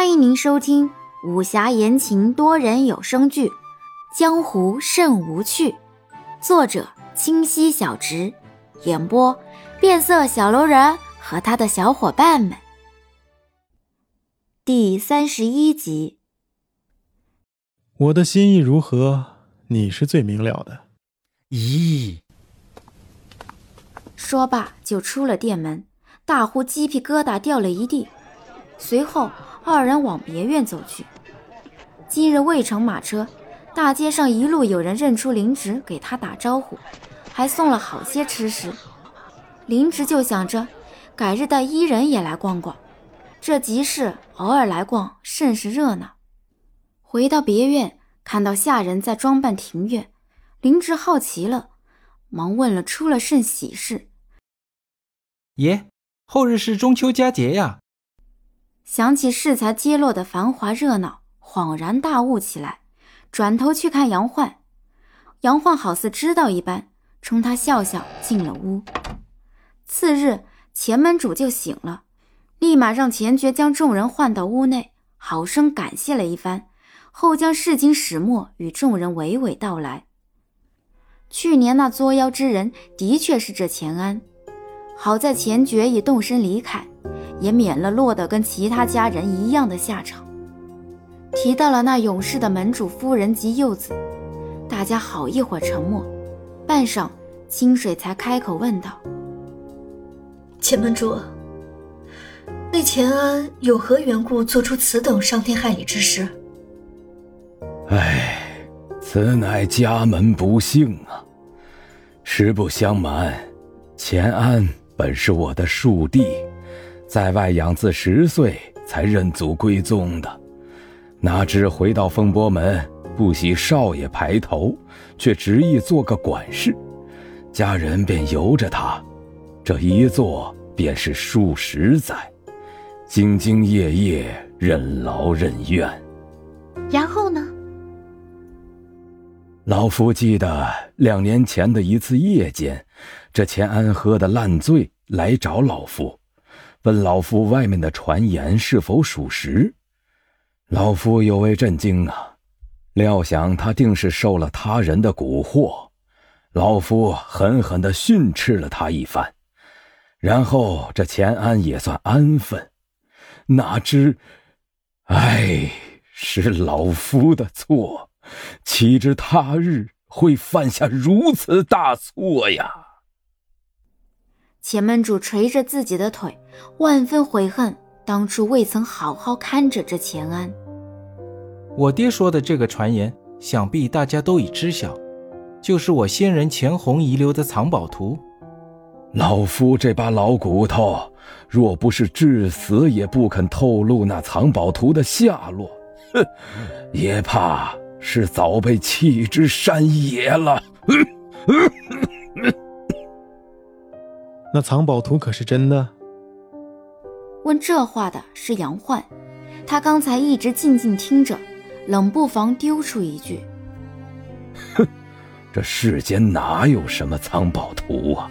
欢迎您收听武侠言情多人有声剧《江湖甚无趣》，作者清溪小直，演播变色小楼人和他的小伙伴们。第三十一集，我的心意如何，你是最明了的。咦，说罢就出了店门，大呼鸡皮疙瘩掉了一地，随后。二人往别院走去。今日未乘马车，大街上一路有人认出林植，给他打招呼，还送了好些吃食。林植就想着，改日带伊人也来逛逛。这集市偶尔来逛，甚是热闹。回到别院，看到下人在装扮庭院，林植好奇了，忙问了出了甚喜事。爷，后日是中秋佳节呀。想起适才揭落的繁华热闹，恍然大悟起来，转头去看杨焕。杨焕好似知道一般，冲他笑笑，进了屋。次日，前门主就醒了，立马让钱爵将众人唤到屋内，好生感谢了一番，后将事情始末与众人娓娓道来。去年那作妖之人，的确是这钱安，好在钱爵已动身离开。也免了落得跟其他家人一样的下场。提到了那勇士的门主夫人及幼子，大家好一会儿沉默，半晌，清水才开口问道：“钱门主，那钱安有何缘故做出此等伤天害理之事？”唉，此乃家门不幸啊！实不相瞒，钱安本是我的庶弟。在外养自十岁才认祖归宗的，哪知回到风波门，不喜少爷排头，却执意做个管事，家人便由着他，这一做便是数十载，兢兢业业，任劳任怨。然后呢？老夫记得两年前的一次夜间，这钱安喝得烂醉，来找老夫。问老夫外面的传言是否属实？老夫有为震惊啊！料想他定是受了他人的蛊惑。老夫狠狠地训斥了他一番，然后这钱安也算安分。哪知，唉，是老夫的错，岂知他日会犯下如此大错呀！钱门主捶着自己的腿，万分悔恨当初未曾好好看着这钱安。我爹说的这个传言，想必大家都已知晓，就是我先人钱红遗留的藏宝图。老夫这把老骨头，若不是至死也不肯透露那藏宝图的下落，哼，也怕是早被弃之山野了。那藏宝图可是真的？问这话的是杨焕，他刚才一直静静听着，冷不防丢出一句：“哼，这世间哪有什么藏宝图啊？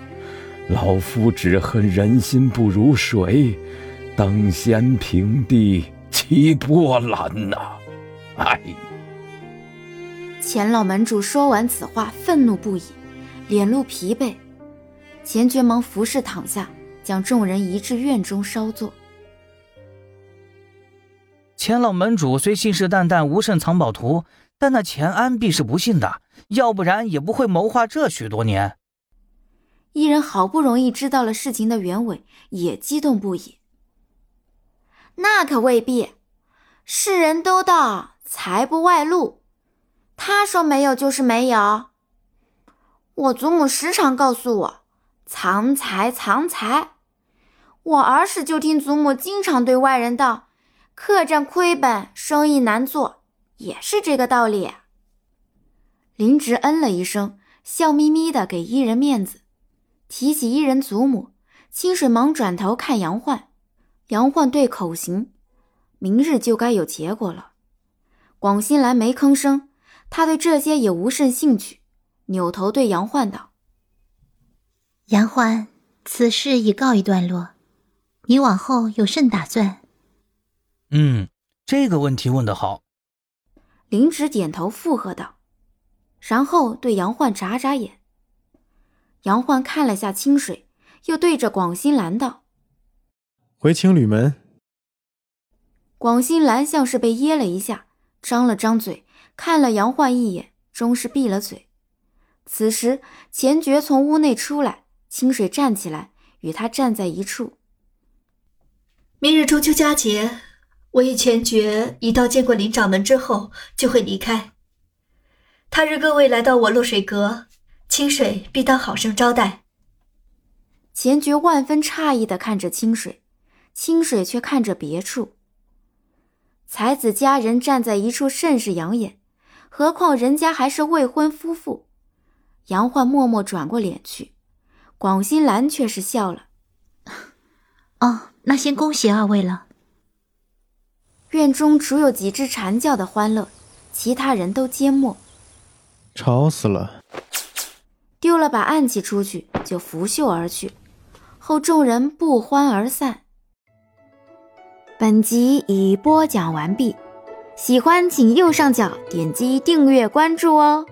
老夫只恨人心不如水，等闲平地起波澜呐！”哎，钱老门主说完此话，愤怒不已，脸露疲惫。钱爵忙服侍躺下，将众人移至院中稍坐。钱老门主虽信誓旦旦无甚藏宝图，但那钱安必是不信的，要不然也不会谋划这许多年。一人好不容易知道了事情的原委，也激动不已。那可未必，世人都道财不外露，他说没有就是没有。我祖母时常告诉我。藏财，藏财！我儿时就听祖母经常对外人道：“客栈亏本，生意难做，也是这个道理。”林植嗯了一声，笑眯眯的给伊人面子。提起伊人祖母，清水忙转头看杨焕，杨焕对口型：“明日就该有结果了。”广兴兰没吭声，他对这些也无甚兴趣，扭头对杨焕道。杨欢，此事已告一段落，你往后有甚打算？嗯，这个问题问得好。林芷点头附和道，然后对杨焕眨眨眼。杨焕看了下清水，又对着广兴兰道：“回青旅门。”广兴兰像是被噎了一下，张了张嘴，看了杨焕一眼，终是闭了嘴。此时，钱爵从屋内出来，清水站起来，与他站在一处。明日中秋佳节，我与钱爵一道见过林掌门之后，就会离开。他日各位来到我落水阁，清水必当好生招待。钱爵万分诧异的看着清水，清水却看着别处。才子佳人站在一处甚是养眼，何况人家还是未婚夫妇。杨焕默默转过脸去，广兴兰却是笑了。哦，那先恭喜二位了。院中只有几只蝉叫的欢乐，其他人都缄默。吵死了！丢了把暗器出去，就拂袖而去。后众人不欢而散。本集已播讲完毕，喜欢请右上角点击订阅关注哦。